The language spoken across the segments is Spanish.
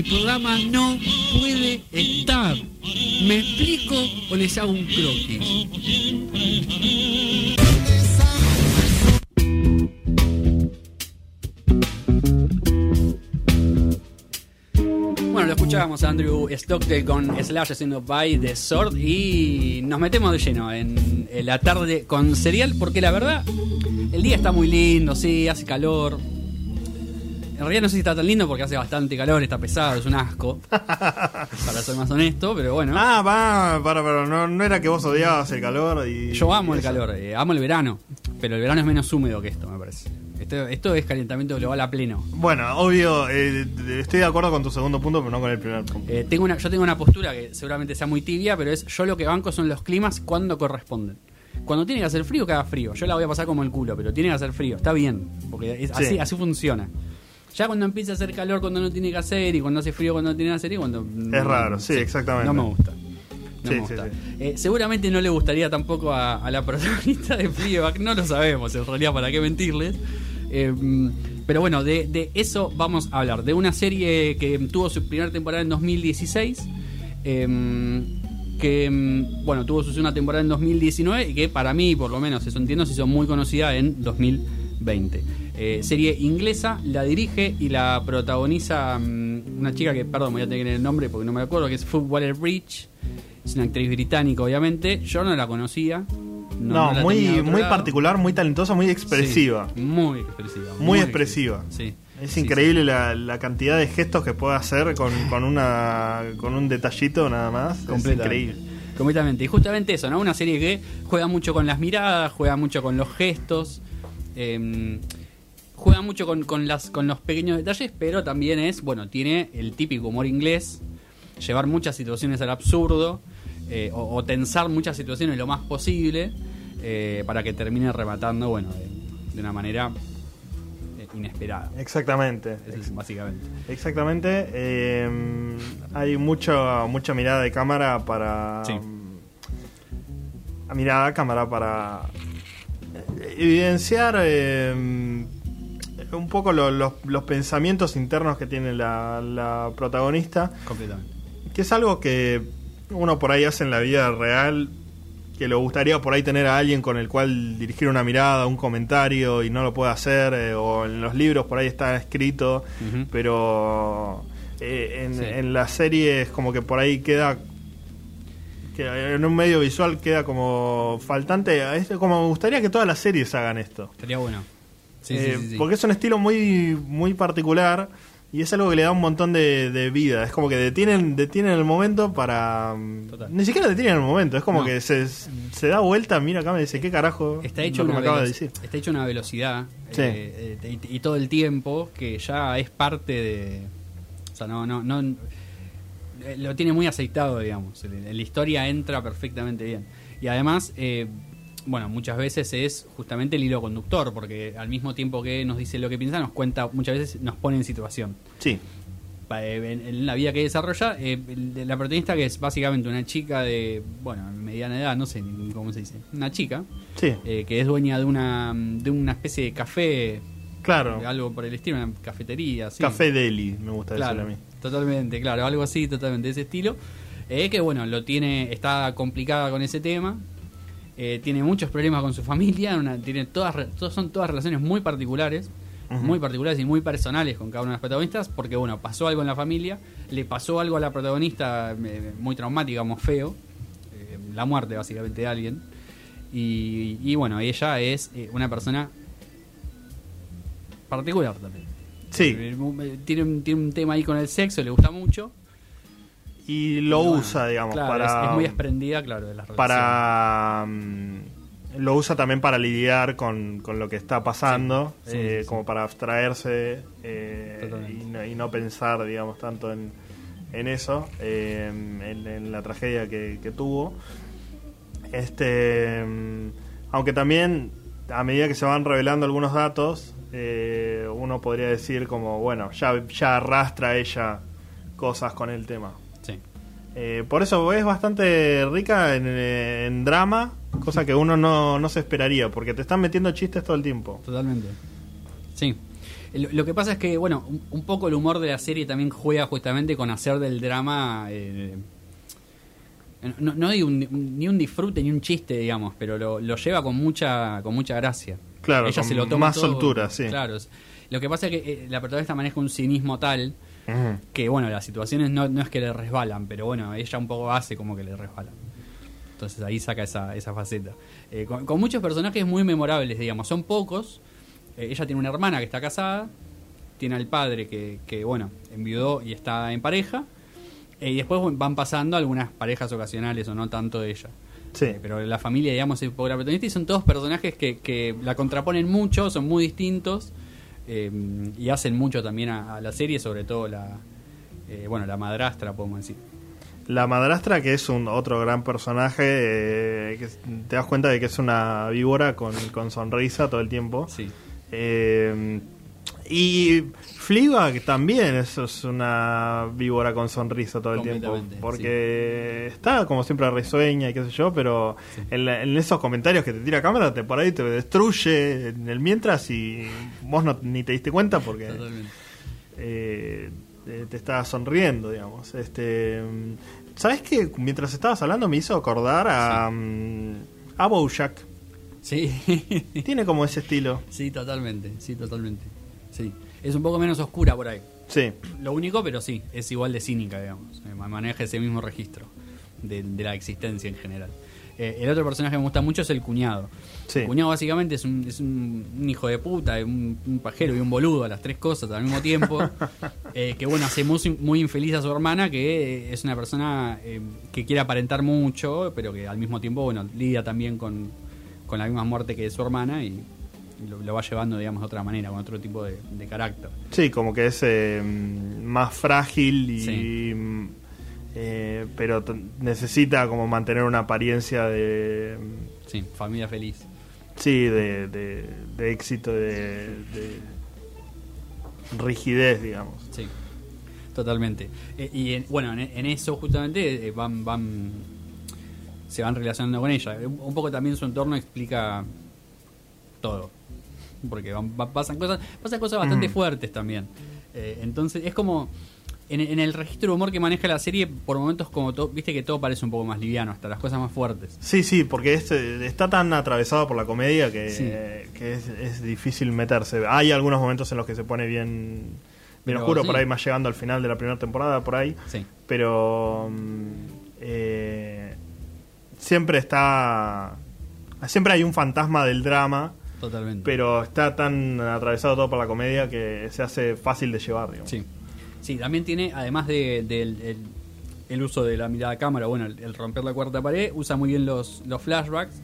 el programa no puede estar. ¿Me explico o les hago un croquis? Bueno, lo escuchábamos a Andrew Stockdale con Slash haciendo by The Sword y nos metemos de lleno en, la tarde con serial porque la verdad el día está muy lindo, sí, hace calor. En realidad no sé si está tan lindo porque hace bastante calor, está pesado, es un asco. para ser más honesto, pero bueno. Ah, va, para, para, no, no era que vos odiabas el calor y... Yo amo y el calor, eh, amo el verano, pero el verano es menos húmedo que esto, me parece. Esto, esto es calentamiento global a pleno. Bueno, obvio, eh, estoy de acuerdo con tu segundo punto, pero no con el primer punto. Eh, tengo una, yo tengo una postura que seguramente sea muy tibia, pero es yo lo que banco son los climas cuando corresponden. Cuando tiene que hacer frío, que haga frío. Yo la voy a pasar como el culo, pero tiene que hacer frío. Está bien, porque es- Sí. así, así funciona. Ya cuando empieza a hacer calor cuando no tiene que hacer y cuando hace frío cuando no tiene que hacer y cuando... Es raro, sí, exactamente. No me gusta. No Sí, me gusta. sí. Eh, seguramente no le gustaría tampoco a, a la protagonista de Fleabag, no lo sabemos en realidad, para qué mentirles. Eh, pero bueno, de, de eso vamos a hablar. De una serie que tuvo su primera temporada en 2016. eh, que mm, bueno, tuvo su segunda temporada en 2019 y que para mí, por lo menos, eso entiendo, se hizo muy conocida en 2020. Eh, serie inglesa, la dirige y la protagoniza mm, una chica que, perdón, voy a tener el nombre porque no me acuerdo, que es Footballer Bridge. Es una actriz británica, obviamente. Yo no la conocía. No, no la muy, muy lado. particular, muy talentosa, muy expresiva. Sí, muy expresiva. Muy expresiva. Sí. Es Sí, increíble La, la cantidad de gestos que puede hacer con, con una con un detallito nada más. Es increíble. Completamente. Y justamente eso, ¿no? Una serie que juega mucho con las miradas, juega mucho con los gestos, eh, juega mucho con, con las, con los pequeños detalles, pero también es, bueno, tiene el típico humor inglés, llevar muchas situaciones al absurdo, eh, o, o tensar muchas situaciones lo más posible, eh, para que termine rematando, bueno, de, de una manera eh, inesperada. Exactamente. Eso es básicamente. Exactamente. eh, hay mucho, mucha mirada de cámara para. Sí. mirada a cámara para evidenciar eh, un poco lo- los, los pensamientos internos que tiene la, la protagonista. Completamente. Que es algo que uno por ahí hace en la vida real. Que le gustaría por ahí tener a alguien con el cual dirigir una mirada, un comentario y no lo puede hacer. eh, o en los libros por ahí está escrito pero eh, en, Sí. en la serie es como que por ahí queda que en un medio visual queda como faltante es como me gustaría que todas las series hagan esto Estaría bueno. Sí, Eh, sí, sí, sí. porque es un estilo muy muy particular y es algo que le da un montón de, de vida es como que detienen detienen el momento para Total. ni siquiera detienen el momento es como No. que se, se da vuelta mira acá me dice qué carajo Está hecho, una me acaba de velo- decir está hecho una velocidad eh, eh, y, y todo el tiempo que ya es parte de. O sea, no. no, no lo tiene muy aceitado, digamos. La historia entra perfectamente bien. Y además, bueno, muchas veces es justamente el hilo conductor, porque al mismo tiempo que nos dice lo que piensa, nos cuenta, muchas veces nos pone en situación. sí eh, en, la vida que desarrolla, eh, la protagonista que es básicamente una chica de, bueno, mediana edad, no sé ni cómo se dice, una chica, sí eh, que es dueña de una de una especie de café, claro algo por el estilo, una cafetería, así. café deli me gusta claro, decirle a mí totalmente, claro, algo así, totalmente de ese estilo. Eh, que bueno, lo tiene, está complicada con ese tema. Eh, tiene muchos problemas con su familia, una- tiene todas, son todas relaciones muy particulares, muy particulares y muy personales con cada una de las protagonistas, porque bueno, pasó algo en la familia, le pasó algo a la protagonista eh, muy traumático, como feo, eh, la muerte básicamente de alguien, y, y, bueno, ella es una persona particular también. sí Tiene un, tiene un tema ahí con el sexo, le gusta mucho. Y lo bueno, usa, digamos, claro, para. es, es muy desprendida, claro, de las para mm, lo usa también para lidiar con, con lo que está pasando, Sí, sí, eh, sí. como para abstraerse eh, y, no, y no pensar, digamos, tanto en, en eso, eh, en, en la tragedia que, que tuvo. Este, mm, aunque también a medida que se van revelando algunos datos, uno podría decir como, bueno, ya, ya arrastra ella cosas con el tema. Eh, por eso es bastante rica en, en drama, cosa que uno no, no se esperaría, porque te están metiendo chistes todo el tiempo. Totalmente. Sí. Lo, lo que pasa es que, bueno, un, un poco el humor de la serie también juega justamente con hacer del drama. eh, no, no digo un- ni un disfrute ni un chiste, digamos, pero lo, lo lleva con mucha con mucha gracia. Claro, Ella con se lo toma más todo- soltura, sí. Claro. Lo que pasa es que eh, la protagonista maneja un cinismo tal Que, bueno, las situaciones no, no es que le resbalan, pero bueno, ella un poco hace como que le resbalan. Entonces ahí saca esa, esa faceta. Eh, con, con muchos personajes muy memorables, digamos. Son pocos. Eh, ella tiene una hermana que está casada. Tiene al padre que, que, bueno, enviudó y está en pareja. Eh, y después van pasando algunas parejas ocasionales o no tanto de ella. Sí. Eh, pero la familia, digamos, es un poco la protagonista y son todos personajes que, que la contraponen mucho, son muy distintos eh, y hacen mucho también a, a la serie, sobre todo la, eh, bueno, la madrastra, podemos decir. La madrastra, que es un otro gran personaje, eh, que te das cuenta de que es una víbora con, con sonrisa todo el tiempo. Sí, Eh, y Fleabag también es, es una víbora con sonrisa todo el tiempo. Porque está como siempre risueña y qué sé yo, pero Sí. en, la- en esos comentarios que te tira cámara, te por ahí te destruye en el mientras y vos no, ni te diste cuenta porque totalmente. eh, te, estaba sonriendo, digamos. Este, ¿Sabes qué? Mientras estabas hablando me hizo acordar a, mm, a Bojack. Sí, Tiene como ese estilo. sí, totalmente, sí, totalmente. Sí, es un poco menos oscura por ahí. Sí. Lo único, pero sí, es igual de cínica, digamos. Eh, Maneja ese mismo registro de, de la existencia en general. Eh, el otro personaje que me gusta mucho es el cuñado. Sí. El cuñado básicamente es un, es un, un hijo de puta, un, un pajero y un boludo, a las tres cosas al mismo tiempo. eh, que bueno, hace muy, muy infeliz a su hermana, que es una persona eh, que quiere aparentar mucho, pero que al mismo tiempo, bueno, lidia también con, con la misma muerte que su hermana y lo, lo va llevando, digamos, de otra manera, con otro tipo de, de carácter. Sí, como que es eh, más frágil y... Sí. eh, pero necesita como mantener una apariencia de... Sí, familia feliz. Sí, de, de, de éxito, de, de rigidez, digamos. Sí, totalmente. Eh, y en- bueno, en, en eso justamente van, van, se van relacionando con ella. Un poco también su entorno explica todo, porque van- va- pasan cosas, pasan cosas bastante Mm. fuertes también. Eh, entonces es como en, en el registro de humor que maneja la serie, por momentos como todo, viste que todo parece un poco más liviano, hasta las cosas más fuertes. Sí, sí, porque es, eh, está tan atravesado por la comedia que, Sí. que es, es difícil meterse. Hay algunos momentos en los que se pone bien, bien Pero oscuro, sí. por ahí más llegando al final de la primera temporada, por ahí. Sí, Pero mm, eh, siempre está... Siempre hay un fantasma del drama, totalmente. pero está tan atravesado todo por la comedia que se hace fácil de llevar, digamos. Sí. Sí, también tiene, además de- del el, el uso de la mirada a cámara, bueno, el, el romper la cuarta pared, usa muy bien los, los flashbacks.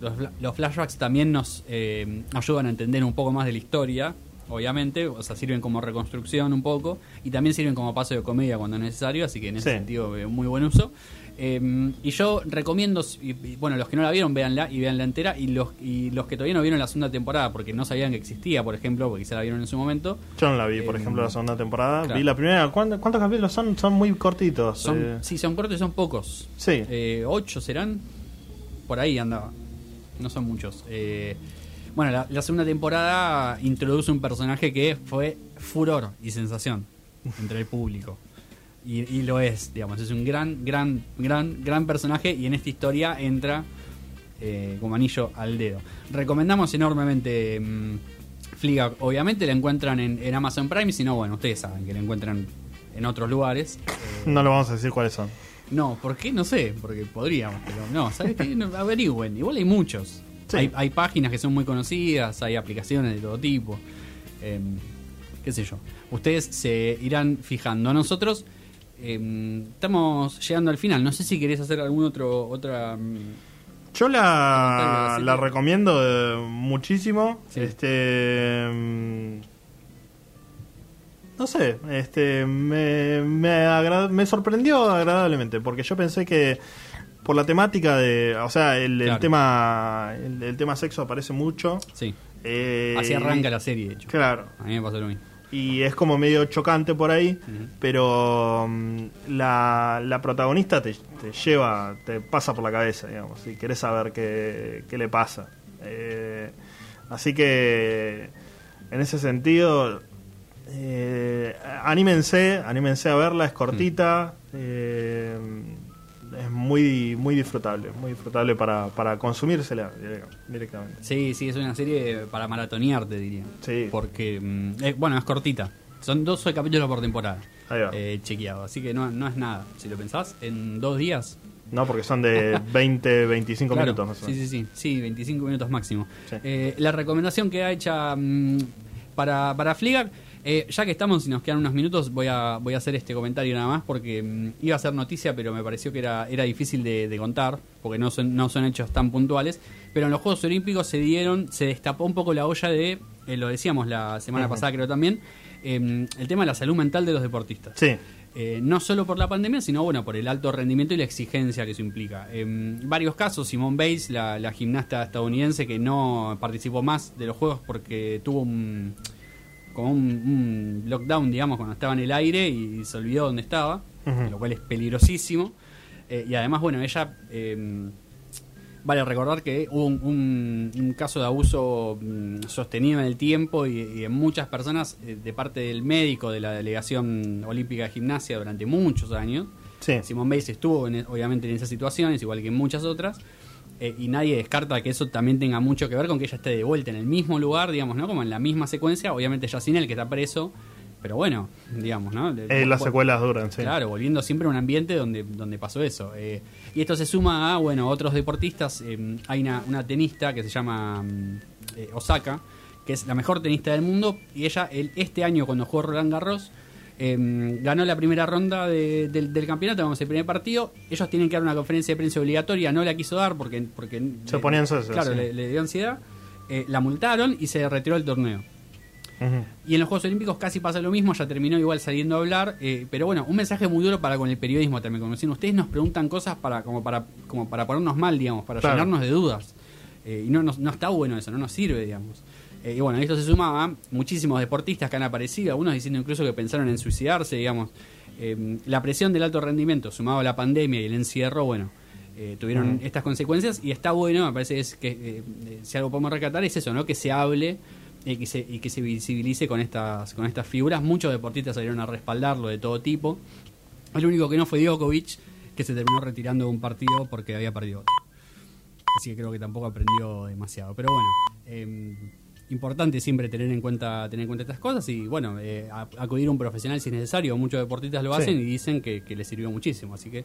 Los, los flashbacks también nos eh, ayudan a entender un poco más de la historia, obviamente, o sea, sirven como reconstrucción un poco, y también sirven como paso de comedia cuando es necesario, así que en ese Sí. sentido, eh, muy buen uso. Eh, y yo recomiendo, y- y, bueno, los que no la vieron, véanla y veanla entera, y los, y los que todavía no vieron la segunda temporada, porque no sabían que existía, por ejemplo, porque quizá la vieron en su momento, Yo no la vi, por Eh, ejemplo, la segunda temporada. claro. Vi la primera. ¿Cuántos, cuántos capítulos son? Son muy cortitos. Son, eh. Sí, son cortos y son pocos. Sí. Eh, ocho serán. Por ahí andaba. No son muchos. Eh, bueno, la, la segunda temporada introduce un personaje que fue furor y sensación entre el público. Y, y lo es, digamos. Es un gran, gran, gran, gran personaje y en esta historia entra eh, como anillo al dedo. Recomendamos enormemente mm, Fliga. Obviamente la encuentran en, en Amazon Prime, si no, bueno, ustedes saben que la encuentran en otros lugares. Eh, No lo vamos a decir cuáles son. no, ¿por qué? No sé, porque podríamos, pero no, ¿sabes qué? Averigüen, igual hay muchos. Sí. Hay, hay páginas que son muy conocidas, hay aplicaciones de todo tipo, em, qué sé yo. Ustedes se irán fijando. Nosotros em, estamos llegando al final, no sé si querés hacer algún otro, otra... mm, Yo la, la recomiendo eh, muchísimo. Sí. Este. mm, No sé, este me, me sorprendió agradablemente porque yo pensé que por la temática de, o sea, el, tema el, el tema sexo aparece mucho. Sí, eh, así arranca la serie, de hecho. Claro, A mí me pasó lo mismo. y es como medio chocante por ahí, pero mm, la, la protagonista te, te lleva, te pasa por la cabeza, digamos, si querés saber qué, qué le pasa. Eh, así que en ese sentido, eh, anímense, anímense a verla, es cortita, eh, muy muy disfrutable, muy disfrutable para, para consumírsela directamente. Sí, sí, es una serie para maratonear, te diría. Sí. Porque, mm, eh, bueno, es cortita. Son 12 capítulos por temporada. Ahí va. eh, chequeado. Así que no, no es nada. Si lo pensás, en dos días. No, porque son de 20, 25 Claro, minutos más o sí, menos. sí, sí. Sí, 25 minutos máximo. Sí. Eh, la recomendación que ha hecha mm, para, para Flickr, eh, ya que estamos y nos quedan unos minutos, voy a, voy a hacer este comentario nada más porque mm, iba a ser noticia, pero me pareció que era, era difícil de, de contar, porque no son, no son hechos tan puntuales. Pero en los Juegos Olímpicos se dieron, se destapó un poco la olla de, eh, lo decíamos la semana pasada creo también, eh, el tema de la salud mental de los deportistas. Sí, Eh, no solo por la pandemia, sino bueno por el alto rendimiento y la exigencia que eso implica. En varios casos, Simone Bates, la, la gimnasta estadounidense que no participó más de los Juegos porque tuvo un, como un, un lockdown, digamos, cuando estaba en el aire y se olvidó dónde estaba, lo cual es peligrosísimo. Eh, y además, bueno, ella... eh, Vale recordar que hubo un, un- un caso de abuso mm, sostenido en el tiempo y, y en muchas personas eh, de parte del médico de la Delegación Olímpica de Gimnasia durante muchos años. sí. Simón Bates estuvo en- obviamente en esas situaciones, igual que en muchas otras, eh, y nadie descarta que eso también tenga mucho que ver con que ella esté de vuelta en el mismo lugar, digamos, ¿no? Como en la misma secuencia, obviamente ya sin él que está preso, pero bueno, digamos, ¿no? Eh, las secuelas duran, sí. Claro, volviendo siempre a un ambiente donde, donde pasó eso. Eh, y esto se suma a, bueno, otros deportistas. eh, hay una, una tenista que se llama mm, Osaka, que es la mejor tenista del mundo. Y ella, el, este año, cuando jugó Roland Garros, eh, ganó la primera ronda de- del, del campeonato, vamos, el primer partido. Ellos tienen que dar una conferencia de prensa obligatoria, no la quiso dar porque. porque Se le- ponía ansiosa, Claro, sí. le, le dio ansiedad. Eh, la multaron y se retiró del torneo. Y en los Juegos Olímpicos casi pasa lo mismo, ya terminó igual saliendo a hablar, eh, pero bueno, un mensaje muy duro para con el periodismo también, como decían, ustedes nos preguntan cosas para como para como para ponernos mal, digamos, para Claro. llenarnos de dudas. Eh, y no, nos- no está bueno eso, no nos sirve, digamos. Eh, y bueno, esto se suma a muchísimos deportistas que han aparecido, algunos diciendo incluso que pensaron en suicidarse, digamos. Eh, la presión del alto rendimiento, sumado a la pandemia y el encierro, bueno, eh, tuvieron estas consecuencias y está bueno, me parece es que si algo podemos rescatar es eso, ¿no? Que se hable y que se, y que se visibilice con estas, con estas figuras. Muchos deportistas salieron a respaldarlo de todo tipo. El único que no fue Djokovic, que se terminó retirando de un partido porque había perdido otro. Así que creo que tampoco aprendió demasiado. Pero bueno, eh, importante siempre tener en cuenta tener en cuenta estas cosas y bueno, eh, a- acudir a un profesional si es necesario. Muchos deportistas lo Sí. hacen y dicen que, que les sirvió muchísimo. Así que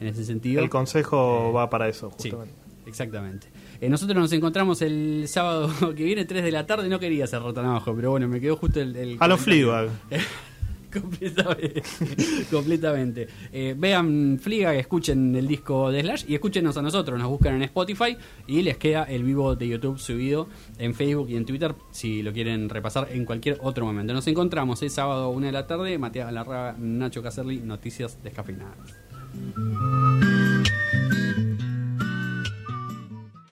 en ese sentido... El consejo Eh, va para eso, Sí, justamente. exactamente. Eh, nosotros nos encontramos el sábado que viene, 3 de la tarde. No quería cerrar tan abajo, pero bueno, me quedó justo el. el A los. completamente. Eh, vean Fliga, escuchen el disco de Slash y escúchenos a nosotros. Nos buscan en Spotify y les queda el vivo de YouTube subido en Facebook y en Twitter si lo quieren repasar en cualquier otro momento. Nos encontramos el sábado 1 de la tarde. Matías Galarraga, Nacho Caserli, Noticias Descafeinadas.